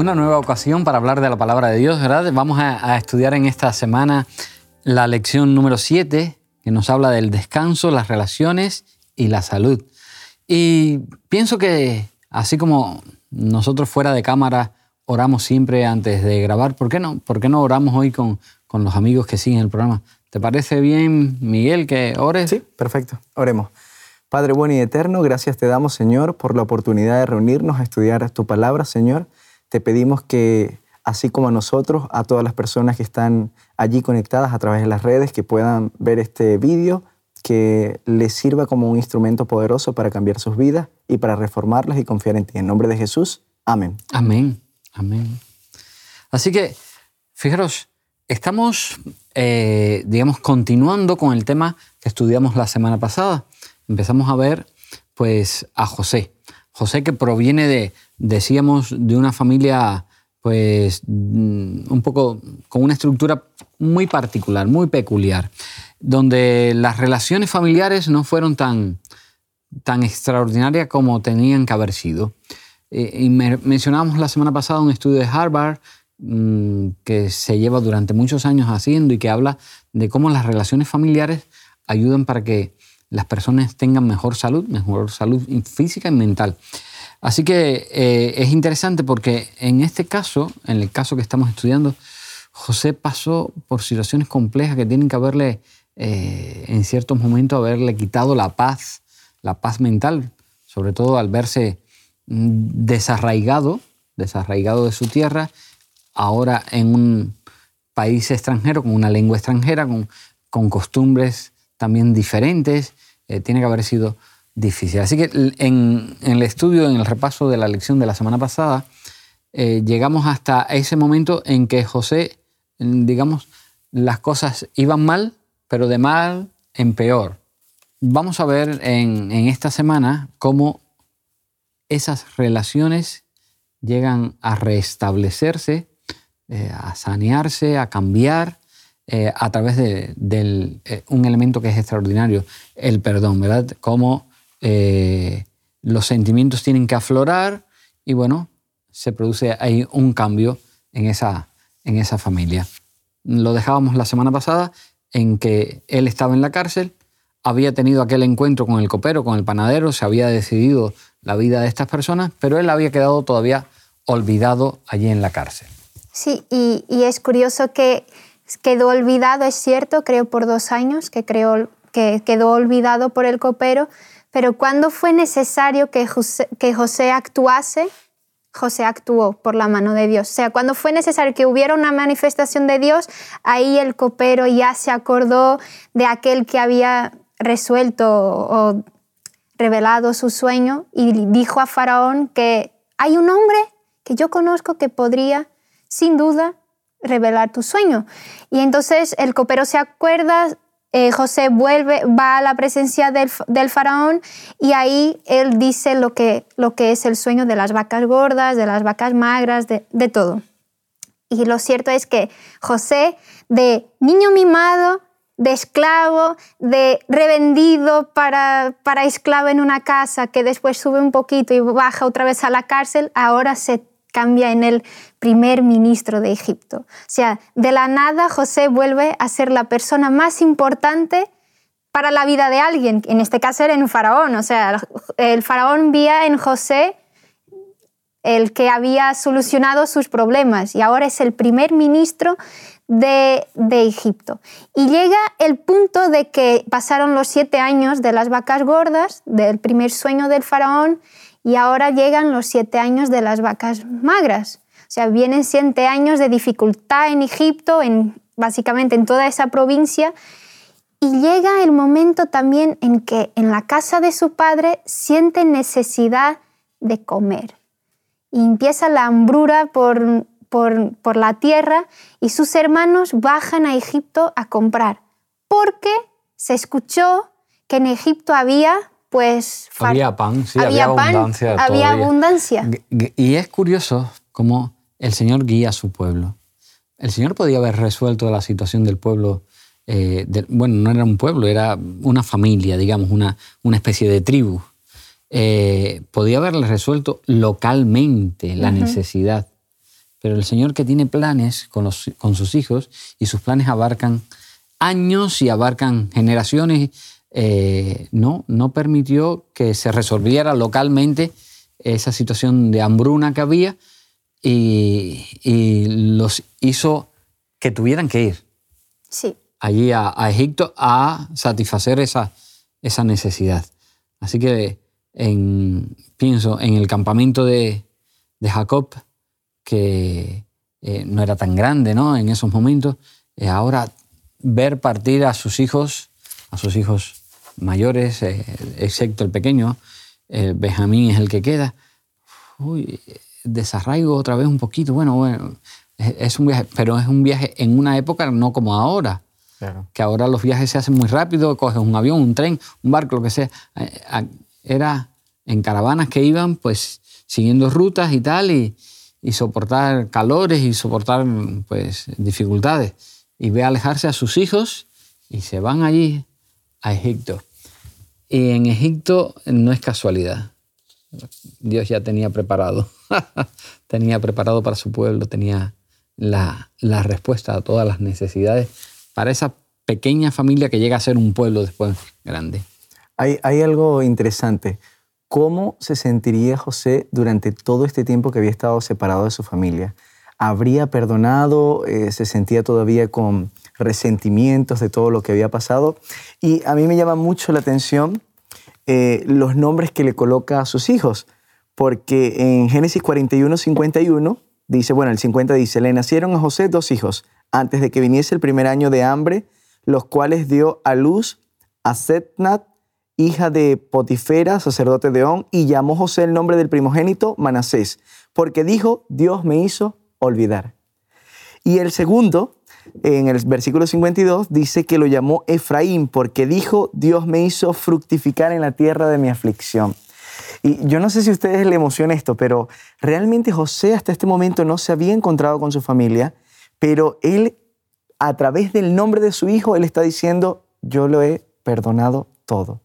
Una nueva ocasión para hablar de la palabra de Dios, ¿verdad? Vamos a, a estudiar en esta semana la lección número 7, que nos habla del descanso, las relaciones y la salud. Y pienso que así como nosotros fuera de cámara oramos siempre antes de grabar, ¿por qué no? ¿Por qué no oramos hoy con, con los amigos que siguen el programa? ¿Te parece bien, Miguel, que ores? Sí, perfecto. Oremos. Padre bueno y eterno, gracias te damos, Señor, por la oportunidad de reunirnos a estudiar tu palabra, Señor. Te pedimos que, así como a nosotros, a todas las personas que están allí conectadas a través de las redes, que puedan ver este vídeo, que les sirva como un instrumento poderoso para cambiar sus vidas y para reformarlas y confiar en ti. En nombre de Jesús, amén. Amén, amén. Así que, fijaros, estamos, eh, digamos, continuando con el tema que estudiamos la semana pasada. Empezamos a ver, pues, a José. José que proviene de, decíamos, de una familia, pues, mm, un poco con una estructura muy particular, muy peculiar, donde las relaciones familiares no fueron tan, tan extraordinarias como tenían que haber sido. Eh, y mencionábamos la semana pasada un estudio de Harvard mm, que se lleva durante muchos años haciendo y que habla de cómo las relaciones familiares ayudan para que las personas tengan mejor salud, mejor salud física y mental. Así que eh, es interesante porque en este caso, en el caso que estamos estudiando, José pasó por situaciones complejas que tienen que haberle, eh, en ciertos momentos, haberle quitado la paz, la paz mental, sobre todo al verse mm, desarraigado, desarraigado de su tierra, ahora en un país extranjero, con una lengua extranjera, con, costumbres también diferentes, eh, tiene que haber sido difícil. Así que en, el estudio, en el repaso de la lección de la semana pasada, eh, llegamos hasta ese momento en que José, digamos, las cosas iban mal, pero de mal en peor. Vamos a ver en, esta semana cómo esas relaciones llegan a restablecerse, eh, a sanearse, a cambiar eh, a través de, un elemento que es extraordinario, el perdón, ¿verdad? Cómo eh, los sentimientos tienen que aflorar y bueno, se produce ahí un cambio en esa, en esa familia. Lo dejábamos la semana pasada en que él estaba en la cárcel, había tenido aquel encuentro con el copero, con el panadero, se había decidido la vida de estas personas, pero él había quedado todavía olvidado allí en la cárcel. Sí, y, y es curioso que quedó olvidado, es cierto, creo por dos años, que, creo, que quedó olvidado por el copero, pero cuando fue necesario que José, actuase, José actuó por la mano de Dios. O sea, cuando fue necesario que hubiera una manifestación de Dios, ahí el copero ya se acordó de aquel que había resuelto o revelado su sueño y dijo a Faraón que hay un hombre que yo conozco que podría, sin duda, revelar tu sueño. Y entonces el copero se acuerda, eh, José vuelve, va a la presencia del, faraón y ahí él dice lo que, lo que es el sueño de las vacas gordas, de las vacas magras, de, todo. Y lo cierto es que José, de niño mimado, de esclavo, de revendido para, para esclavo en una casa, que después sube un poquito y baja otra vez a la cárcel, ahora se cambia en el primer ministro de Egipto. O sea, de la nada José vuelve a ser la persona más importante para la vida de alguien. En este caso era un faraón. O sea, el faraón vía en José el que había solucionado sus problemas y ahora es el primer ministro de, de, Egipto. Y llega el punto de que pasaron los siete años de las vacas gordas, del primer sueño del faraón, y ahora llegan los siete años de las vacas magras. O sea, vienen siete años de dificultad en Egipto, en, básicamente en toda esa provincia, y llega el momento también en que en la casa de su padre siente necesidad de comer. Y empieza la hambrura por, por, por la tierra y sus hermanos bajan a Egipto a comprar, porque se escuchó que en Egipto había pues había pan, sí, había, abundancia. Había abundancia. Y es curioso cómo el Señor guía a su pueblo. El Señor podía haber resuelto la situación del pueblo. Eh, bueno, no era un pueblo, era una familia, digamos, una, una especie de tribu. Eh, podía haberle resuelto localmente la necesidad. pero el Señor que tiene planes con, los, con sus hijos y sus planes abarcan años y abarcan generaciones, eh, no, no permitió que se resolviera localmente esa situación de hambruna que había y, los hizo que tuvieran que ir sí. allí a, Egipto a satisfacer esa, esa necesidad. Así que en, pienso en el campamento de, Jacob, que eh, no era tan grande ¿no? en esos momentos, eh, ahora ver partir a sus hijos, a sus hijos mayores, eh, excepto el pequeño, Benjamín es el que queda. Uy, desarraigo otra vez un poquito. Bueno, bueno, es, un viaje, pero es un viaje en una época no como ahora. Que ahora los viajes se hacen muy rápido, coges un avión, un tren, un barco, lo que sea. Era en caravanas que iban pues siguiendo rutas y tal y, soportar calores y soportar pues dificultades. Y ve alejarse a sus hijos y se van allí a Egipto. Y en Egipto no es casualidad. Dios ya tenía preparado, tenía preparado para su pueblo, tenía la, la, respuesta a todas las necesidades para esa pequeña familia que llega a ser un pueblo después grande. Hay, hay algo interesante. ¿Cómo se sentiría José durante todo este tiempo que había estado separado de su familia? ¿Habría perdonado? Eh, ¿Se sentía todavía con resentimientos de todo lo que había pasado? Y a mí me llama mucho la atención eh, los nombres que le coloca a sus hijos, porque en Génesis 41, 51 dice, bueno, el 50 dice, le nacieron a José dos hijos antes de que viniese el primer año de hambre, los cuales dio a luz a Setnat hija de Potifera, sacerdote de On, y llamó José el nombre del primogénito Manasés, porque dijo, Dios me hizo olvidar. Y el segundo, en el versículo 52, dice que lo llamó Efraín, porque dijo, Dios me hizo fructificar en la tierra de mi aflicción. Y yo no sé si a ustedes le emociona esto, pero realmente José hasta este momento no se había encontrado con su familia, pero él, a través del nombre de su hijo, él está diciendo, yo lo he perdonado todo.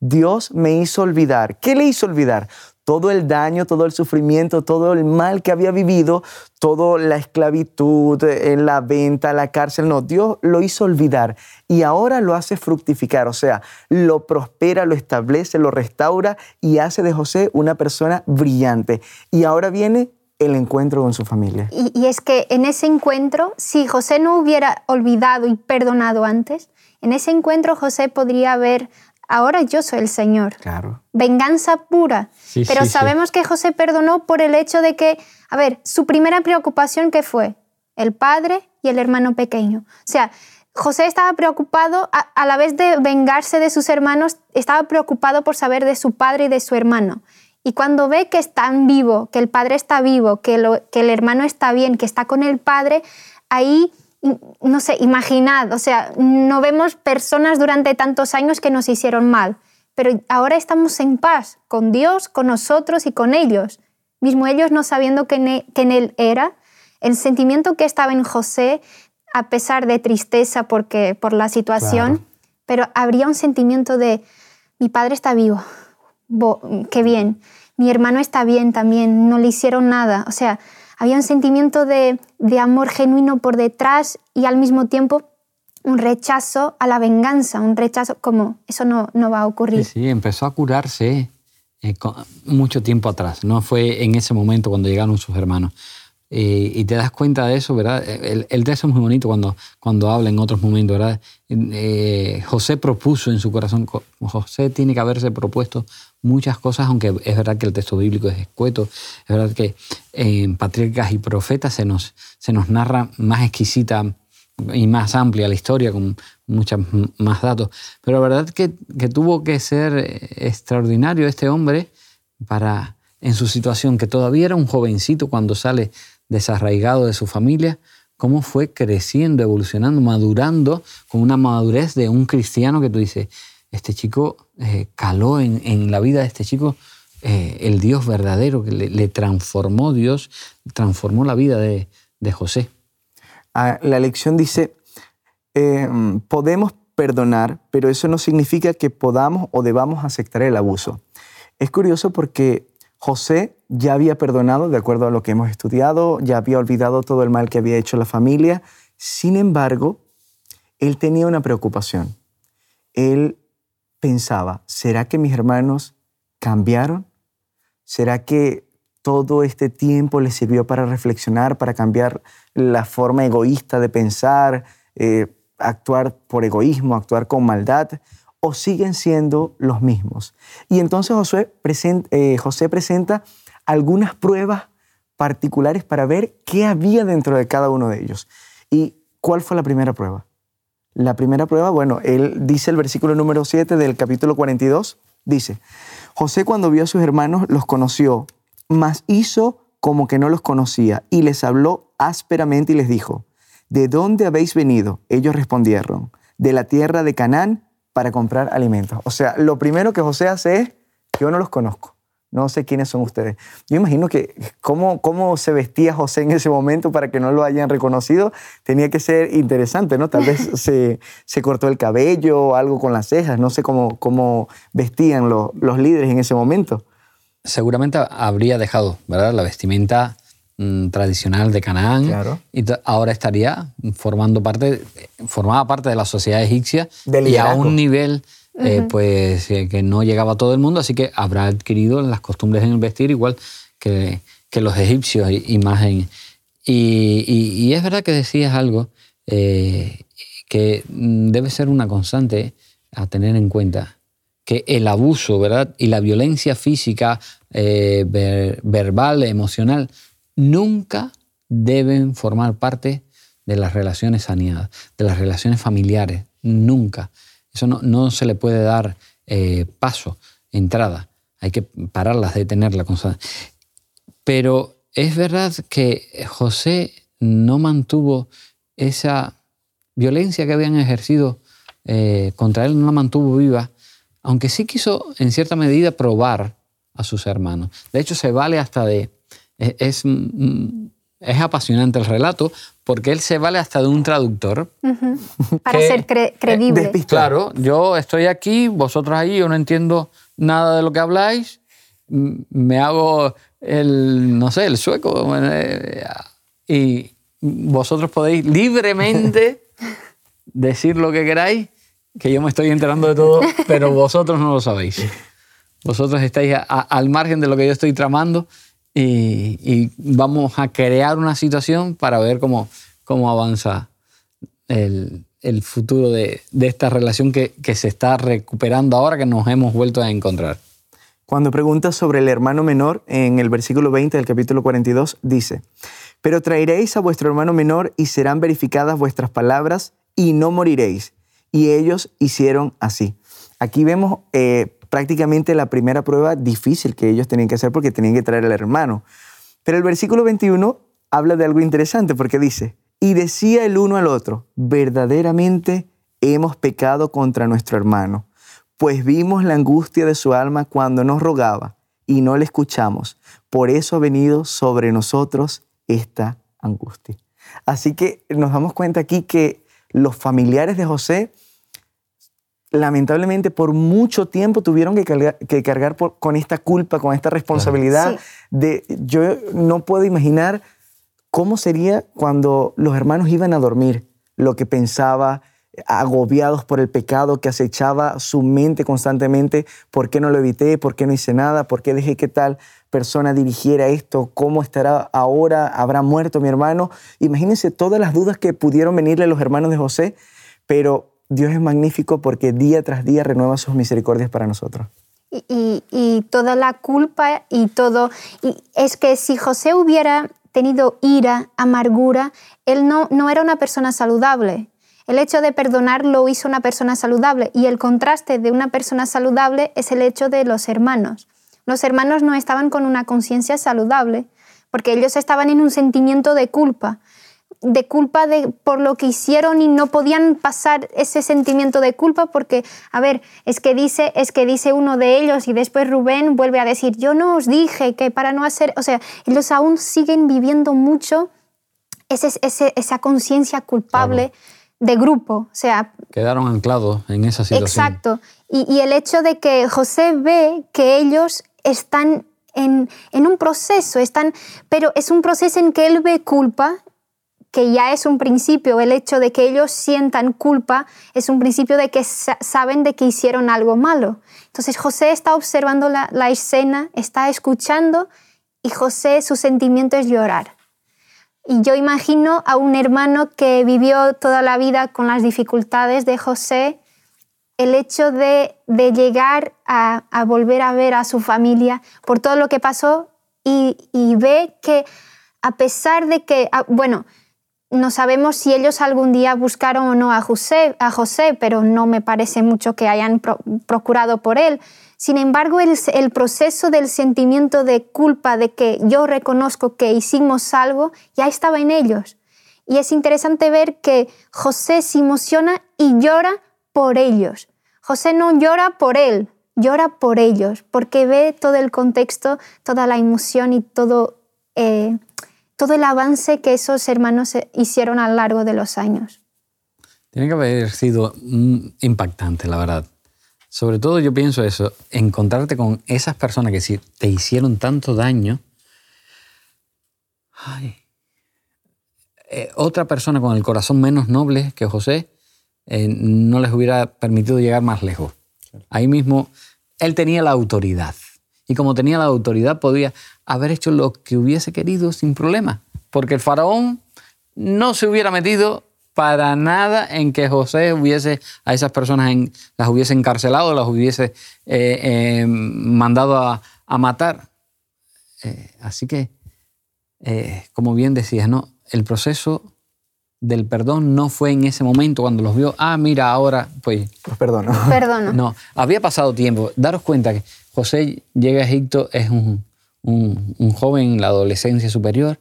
Dios me hizo olvidar. ¿Qué le hizo olvidar? Todo el daño, todo el sufrimiento, todo el mal que había vivido, toda la esclavitud, en la venta, la cárcel. No, Dios lo hizo olvidar y ahora lo hace fructificar, o sea, lo prospera, lo establece, lo restaura y hace de José una persona brillante. Y ahora viene el encuentro con su familia. Y, y, es que en ese encuentro, si José no hubiera olvidado y perdonado antes, en ese encuentro José podría haber ahora yo soy el Señor. Claro. Venganza pura. Pero sabemos que José perdonó por el hecho de que, a ver, su primera preocupación que fue el padre y el hermano pequeño. O sea, José estaba preocupado, a, la vez de vengarse de sus hermanos, estaba preocupado por saber de su padre y de su hermano. Y cuando ve que están vivo, que el padre está vivo, que, lo, que el hermano está bien, que está con el padre, ahí no sé, imaginad, o sea, no vemos personas durante tantos años que nos hicieron mal, pero ahora estamos en paz con Dios, con nosotros y con ellos. Mismo ellos no sabiendo que en e, Él era, el sentimiento que estaba en José, a pesar de tristeza porque, por la situación, pero habría un sentimiento de, mi padre está vivo, qué bien, mi hermano está bien también, no le hicieron nada, o sea, había un sentimiento de, amor genuino por detrás y al mismo tiempo un rechazo a la venganza, un rechazo como eso no, no va a ocurrir. Sí, empezó a curarse eh, mucho tiempo atrás, no fue en ese momento cuando llegaron sus hermanos. Eh, y te das cuenta de eso, ¿verdad? El, el, texto es muy bonito cuando, cuando habla en otros momentos, ¿verdad? Eh, José propuso en su corazón, José tiene que haberse propuesto muchas cosas, aunque es verdad que el texto bíblico es escueto, es verdad que en Patriarcas y Profetas se nos, se nos narra más exquisita y más amplia la historia, con muchos más datos, pero la verdad que, que tuvo que ser extraordinario este hombre para, en su situación, que todavía era un jovencito cuando sale desarraigado de su familia, cómo fue creciendo, evolucionando, madurando con una madurez de un cristiano que tú dices, este chico eh, caló en, la vida de este chico eh, el Dios verdadero, que le, transformó Dios, transformó la vida de, José. Ah, la lección dice, em, podemos perdonar, pero eso no significa que podamos o debamos aceptar el abuso. Es curioso porque José ya había perdonado, de acuerdo a lo que hemos estudiado, ya había olvidado todo el mal que había hecho la familia. Sin embargo, él tenía una preocupación. Él pensaba, ¿será que mis hermanos cambiaron? ¿Será que todo este tiempo les sirvió para reflexionar, para cambiar la forma egoísta de pensar, eh, actuar por egoísmo, actuar con maldad? ¿O siguen siendo los mismos? Y entonces José presenta, eh, José presenta algunas pruebas particulares para ver qué había dentro de cada uno de ellos. ¿Y cuál fue la primera prueba? La primera prueba, bueno, él dice el versículo número 7 del capítulo 42, dice, José cuando vio a sus hermanos los conoció, mas hizo como que no los conocía y les habló ásperamente y les dijo, ¿de dónde habéis venido? Ellos respondieron, de la tierra de Canaán para comprar alimentos. O sea, lo primero que José hace es, yo no los conozco. No sé quiénes son ustedes. Yo imagino que cómo, cómo se vestía José en ese momento para que no lo hayan reconocido tenía que ser interesante, ¿no? Tal vez se, se cortó el cabello o algo con las cejas, no sé cómo, cómo vestían los, los líderes en ese momento. Seguramente habría dejado, ¿verdad? La vestimenta mm, tradicional de Canaán Claro. y ahora estaría formando parte, formaba parte de la sociedad egipcia y a un nivel eh, pues eh, que no llegaba a todo el mundo, así que habrá adquirido las costumbres en el vestir igual que, que los egipcios y, y más en... Y, y- y es verdad que decías algo eh, que mm, debe ser una constante a tener en cuenta, que el abuso, ¿verdad? Y la violencia física, ver- verbal, emocional, nunca deben formar parte de las relaciones saneadas, de las relaciones familiares, nunca. Eso no, no se le puede dar eh, paso, entrada. Hay que pararlas, detenerla. Pero es verdad que José no mantuvo esa violencia que habían ejercido eh, contra él, no la mantuvo viva, aunque sí quiso en cierta medida probar a sus hermanos. De hecho, se vale hasta de... Es, es, mm, es apasionante el relato porque él se vale hasta de un traductor. Para que- ser cre- creíble. Claro, yo estoy aquí, vosotros ahí, yo no entiendo nada de lo que habláis, me hago el, no sé, el sueco, eh, y vosotros podéis libremente decir lo que queráis, que yo me estoy enterando de todo, pero vosotros no lo sabéis. Vosotros estáis a- a- al margen de lo que yo estoy tramando y, vamos a crear una situación para ver cómo, cómo avanza el, el futuro de, de esta relación que, que se está recuperando ahora que nos hemos vuelto a encontrar. Cuando pregunta sobre el hermano menor, en el versículo 20 del capítulo 42, dice, Pero traeréis a vuestro hermano menor y serán verificadas vuestras palabras y no moriréis. Y ellos hicieron así. Aquí vemos eh, prácticamente la primera prueba difícil que ellos tenían que hacer porque tenían que traer al hermano. Pero el versículo 21 habla de algo interesante porque dice, y decía el uno al otro, verdaderamente hemos pecado contra nuestro hermano, pues vimos la angustia de su alma cuando nos rogaba y no le escuchamos. Por eso ha venido sobre nosotros esta angustia. Así que nos damos cuenta aquí que los familiares de José lamentablemente por mucho tiempo tuvieron que cargar, que cargar por- con esta culpa, con esta responsabilidad Sí. de yo no puedo imaginar cómo sería cuando los hermanos iban a dormir, lo que pensaba, agobiados por el pecado que acechaba su mente constantemente, ¿por qué no lo evité? ¿Por qué no hice nada? ¿Por qué dejé que tal persona dirigiera esto? ¿Cómo estará ahora? ¿Habrá muerto mi hermano? Imagínense todas las dudas que pudieron venirle a los hermanos de José, pero Dios es magnífico porque día tras día renueva sus misericordias para nosotros. y, y- toda la culpa y todo. Y es que si José hubiera tenido ira, amargura, él no, no era una persona saludable. El hecho de perdonar lo hizo una persona saludable y el contraste de una persona saludable es el hecho de los hermanos. Los hermanos no estaban con una conciencia saludable porque ellos estaban en un sentimiento de culpa de culpa de, por lo que hicieron y no podían pasar ese sentimiento de culpa porque, a ver, es que, dice, es que dice uno de ellos y después Rubén vuelve a decir, yo no os dije que para no hacer, o sea, ellos aún siguen viviendo mucho ese, ese- esa conciencia culpable de grupo, o sea, Quedaron anclados en esa situación. Exacto. Y, y el hecho de que José ve que ellos están en, en un proceso, están, pero es un proceso en que él ve culpa, que ya es un principio, el hecho de que ellos sientan culpa es un principio de que saben de que hicieron algo malo. Entonces José está observando la, escena, está escuchando y José su sentimiento es llorar. Y yo imagino a un hermano que vivió toda la vida con las dificultades de José, el hecho de, llegar a, a, volver a ver a su familia por todo lo que pasó y, y ve que a pesar de que, ah, bueno, no sabemos si ellos algún día buscaron o no a José, a José pero no me parece mucho que hayan procurado por él. Sin embargo, el, proceso del sentimiento de culpa, de que yo reconozco que hicimos algo, ya estaba en ellos. Y es interesante ver que José se emociona y llora por ellos. José no llora por él, llora por ellos, porque ve todo el contexto, toda la emoción y todo eh, todo el avance que esos hermanos hicieron a lo largo de los años. Tiene que haber sido impactante, la verdad. Sobre todo yo pienso eso, encontrarte con esas personas que te hicieron tanto daño. Eh, otra persona con el corazón menos noble que José eh, no les hubiera permitido llegar más lejos. Ahí mismo él tenía la autoridad. Y como tenía la autoridad, podía haber hecho lo que hubiese querido sin problema, porque el faraón no se hubiera metido para nada en que José hubiese a esas personas las hubiese encarcelado, las hubiese eh, eh, mandado a, matar. Eh, así que, como bien decías, ¿no? el proceso del perdón no fue en ese momento cuando los vio, ah, mira, ahora, pues... Pues perdono. Perdono. No, había pasado tiempo. Daros cuenta que José llega a Egipto, es un, un, joven en la adolescencia superior,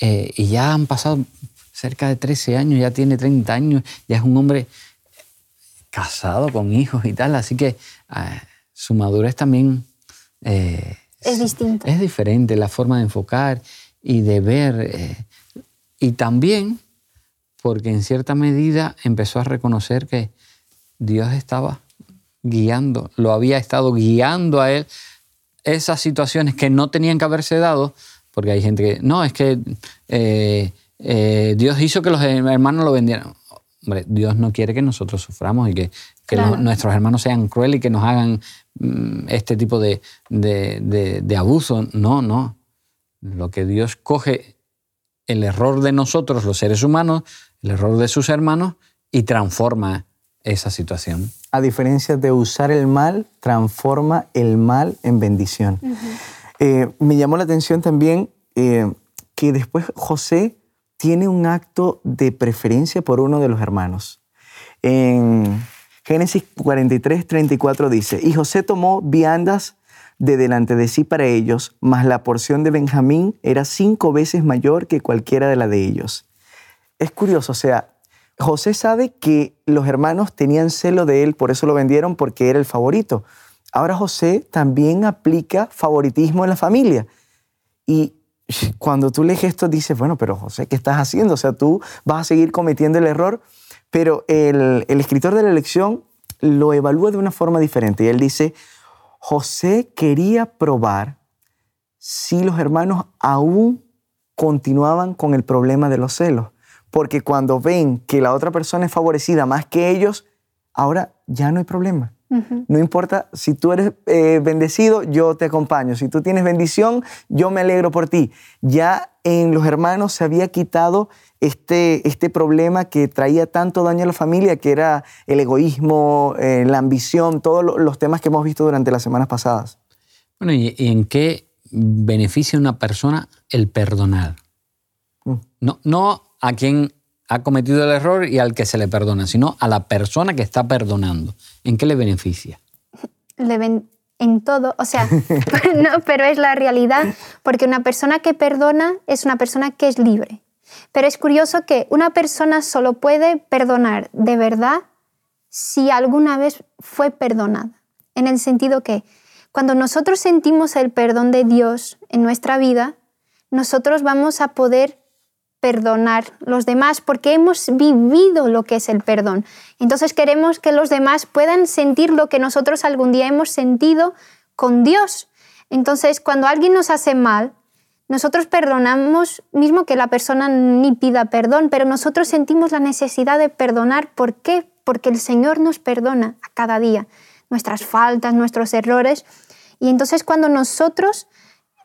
eh, y ya han pasado cerca de 13 años, ya tiene 30 años, ya es un hombre casado con hijos y tal, así que ah, su madurez también eh, es distinta. Es diferente la forma de enfocar y de ver. Eh, y también porque en cierta medida empezó a reconocer que Dios estaba guiando, lo había estado guiando a él esas situaciones que no tenían que haberse dado, porque hay gente que, no, es que eh, eh, Dios hizo que los hermanos lo vendieran. Hombre, Dios no quiere que nosotros suframos y que, nuestros hermanos sean crueles y que nos hagan mm, este tipo de, de abuso. No, no. Lo que Dios coge el error de nosotros, los seres humanos, el error de sus hermanos y transforma esa situación. A diferencia de usar el mal, transforma el mal en bendición. Eh, me llamó la atención también eh, que después José tiene un acto de preferencia por uno de los hermanos. En Génesis 43, 34 dice, y José tomó viandas de delante de sí para ellos, mas la porción de Benjamín era cinco veces mayor que cualquiera de la de ellos. Es curioso, o sea, José sabe que los hermanos tenían celo de él, por eso lo vendieron, porque era el favorito. Ahora José también aplica favoritismo en la familia. Y cuando tú lees esto, dices, bueno, pero José, ¿qué estás haciendo? O sea, tú vas a seguir cometiendo el error. Pero el, el escritor de la lección lo evalúa de una forma diferente. Y él dice, José quería probar si los hermanos aún continuaban con el problema de los celos porque cuando ven que la otra persona es favorecida más que ellos, ahora ya no hay problema. No importa si tú eres eh, bendecido, yo te acompaño. Si tú tienes bendición, yo me alegro por ti. Ya en los hermanos se había quitado este, este problema que traía tanto daño a la familia, que era el egoísmo, eh, la ambición, todos los temas que hemos visto durante las semanas pasadas. Bueno, ¿y en qué beneficia a una persona el perdonar? Mm. No, no a quien ha cometido el error y al que se le perdona, sino a la persona que está perdonando. ¿En qué le beneficia? Le en todo, o sea, no, pero es la realidad, porque una persona que perdona es una persona que es libre. Pero es curioso que una persona solo puede perdonar de verdad si alguna vez fue perdonada, en el sentido que cuando nosotros sentimos el perdón de Dios en nuestra vida, nosotros vamos a poder perdonar los demás porque hemos vivido lo que es el perdón. Entonces queremos que los demás puedan sentir lo que nosotros algún día hemos sentido con Dios. Entonces, cuando alguien nos hace mal, nosotros perdonamos, mismo que la persona ni pida perdón, pero nosotros sentimos la necesidad de perdonar. ¿Por qué? Porque el Señor nos perdona a cada día nuestras faltas, nuestros errores. Y entonces cuando nosotros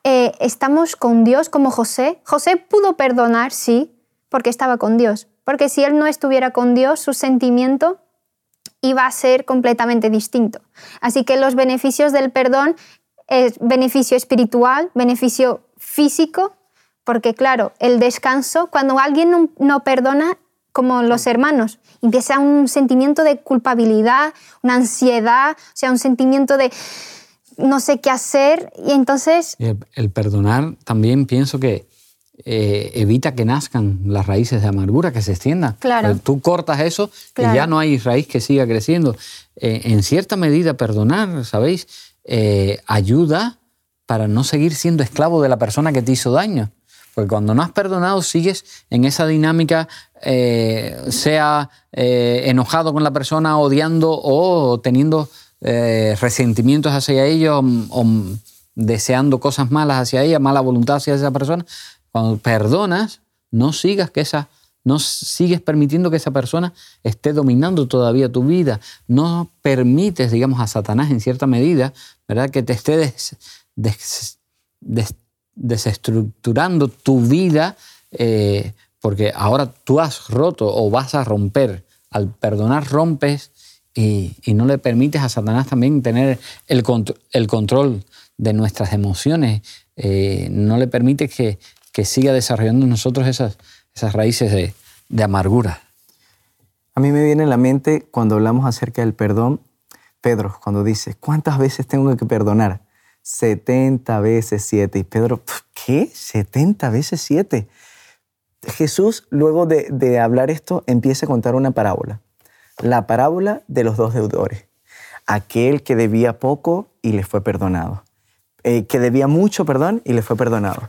eh, estamos con Dios como José, José pudo perdonar, sí, porque estaba con Dios. Porque si él no estuviera con Dios, su sentimiento iba a ser completamente distinto. Así que los beneficios del perdón es beneficio espiritual, beneficio físico, porque claro, el descanso, cuando alguien no, perdona, como los hermanos, empieza un sentimiento de culpabilidad, una ansiedad, o sea, un sentimiento de no sé qué hacer y entonces... El, perdonar también pienso que eh, evita que nazcan las raíces de amargura, que se extiendan. Claro. Tú cortas eso y ya no hay raíz que siga creciendo. Eh, en cierta medida, perdonar, ¿sabéis? Eh, ayuda para no seguir siendo esclavo de la persona que te hizo daño. Porque cuando no has perdonado, sigues en esa dinámica, sea enojado con la persona, odiando o teniendo eh, resentimientos hacia ellos o, deseando cosas malas hacia ella, mala voluntad hacia esa persona. Cuando perdonas, no sigas que esa, no sigues permitiendo que esa persona esté dominando todavía tu vida. No permites, digamos, a Satanás en cierta medida, ¿verdad? Que te esté desestructurando tu vida, eh, porque ahora tú has roto o vas a romper. Al perdonar rompes y, no le permites a Satanás también tener el, el control de nuestras emociones. Eh, no le permites que, siga desarrollando en nosotros esas, esas raíces de, de amargura. A mí me viene en la mente cuando hablamos acerca del perdón, Pedro, cuando dice, ¿cuántas veces tengo que perdonar? 70 veces 7. Y Pedro, ¿qué? 70 veces 7. Jesús, luego de, hablar esto, empieza a contar una parábola. La parábola de los dos deudores. Aquel que debía poco y le fue perdonado. Eh, que debía mucho, perdón, y le fue perdonado.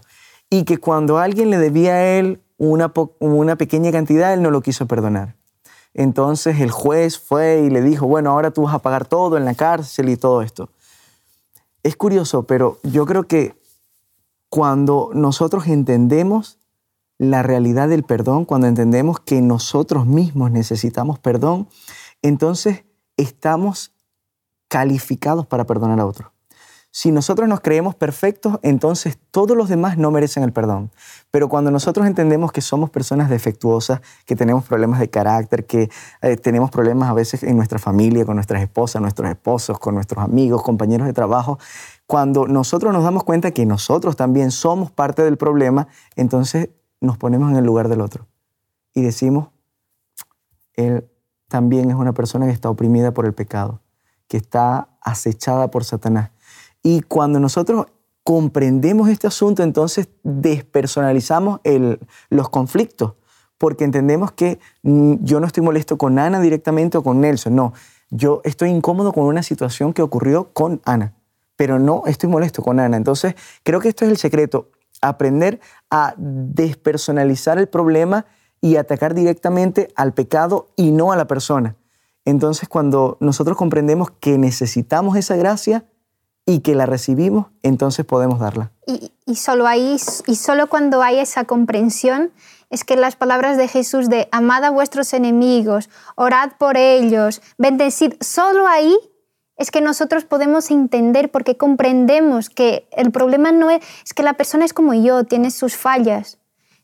Y que cuando alguien le debía a él una, una pequeña cantidad, él no lo quiso perdonar. Entonces el juez fue y le dijo, bueno, ahora tú vas a pagar todo en la cárcel y todo esto. Es curioso, pero yo creo que cuando nosotros entendemos la realidad del perdón, cuando entendemos que nosotros mismos necesitamos perdón, entonces estamos calificados para perdonar a otros. Si nosotros nos creemos perfectos, entonces todos los demás no merecen el perdón. Pero cuando nosotros entendemos que somos personas defectuosas, que tenemos problemas de carácter, que eh, tenemos problemas a veces en nuestra familia, con nuestras esposas, nuestros esposos, con nuestros amigos, compañeros de trabajo, cuando nosotros nos damos cuenta que nosotros también somos parte del problema, entonces nos ponemos en el lugar del otro. Y decimos, él también es una persona que está oprimida por el pecado, que está acechada por Satanás. Y cuando nosotros comprendemos este asunto, entonces despersonalizamos los conflictos, porque entendemos que mm, yo no estoy molesto con Ana directamente o con Nelson, no, yo estoy incómodo con una situación que ocurrió con Ana, pero no estoy molesto con Ana. Entonces, creo que esto es el secreto, aprender a despersonalizar el problema y atacar directamente al pecado y no a la persona. Entonces, cuando nosotros comprendemos que necesitamos esa gracia, y que la recibimos, entonces podemos darla. Y, solo ahí, y solo cuando hay esa comprensión es que las palabras de Jesús de amad a vuestros enemigos, orad por ellos, bendecid, solo ahí es que nosotros podemos entender porque comprendemos que el problema no es, es que la persona es como yo, tiene sus fallas,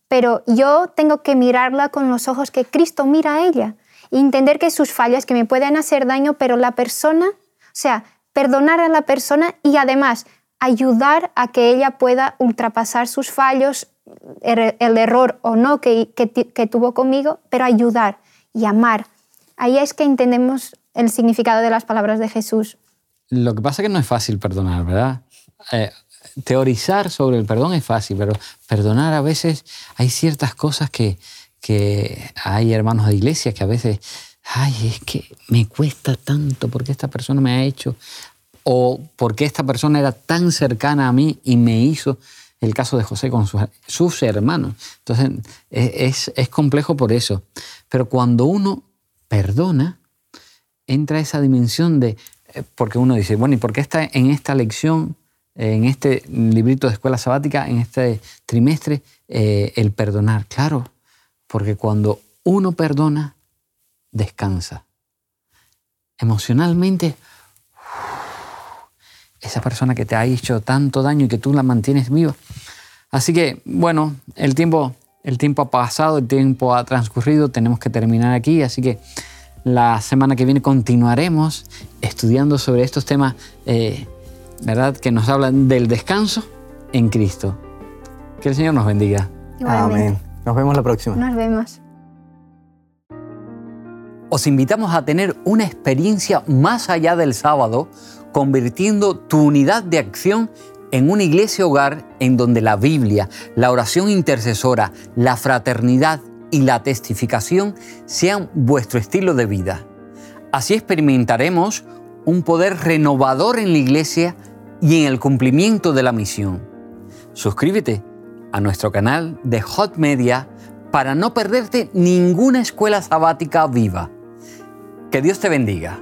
pero yo tengo que mirarla con los ojos que Cristo mira a ella y entender que sus fallas que me pueden hacer daño, pero la persona, o sea, perdonar a la persona y además ayudar a que ella pueda ultrapasar sus fallos, er, el, error o no que, que, tuvo conmigo, pero ayudar y amar. Ahí es que entendemos el significado de las palabras de Jesús. Lo que pasa es que no es fácil perdonar, ¿verdad? Eh, teorizar sobre el perdón es fácil, pero perdonar a veces hay ciertas cosas que, que hay hermanos de iglesia que a veces ay, es que me cuesta tanto porque esta persona me ha hecho, o porque esta persona era tan cercana a mí y me hizo el caso de José con sus, hermanos. Entonces, es, es, complejo por eso. Pero cuando uno perdona, entra esa dimensión de, eh, porque uno dice, bueno, ¿y por qué está en esta lección en este librito de escuela sabática, en este trimestre, eh, el perdonar. Claro, porque cuando uno perdona, descansa. Emocionalmente, esa persona que te ha hecho tanto daño y que tú la mantienes viva. Así que, bueno, el tiempo, el tiempo ha pasado, el tiempo ha transcurrido, tenemos que terminar aquí, así que la semana que viene continuaremos estudiando sobre estos temas, eh, ¿verdad? Que nos hablan del descanso en Cristo. Que el Señor nos bendiga. Amén. Nos vemos la próxima. Nos vemos. Os invitamos a tener una experiencia más allá del sábado, convirtiendo tu unidad de acción en una iglesia hogar en donde la Biblia, la oración intercesora, la fraternidad y la testificación sean vuestro estilo de vida. Así experimentaremos un poder renovador en la iglesia y en el cumplimiento de la misión. Suscríbete a nuestro canal de Hot Media para no perderte ninguna escuela sabática viva. Que Dios te bendiga.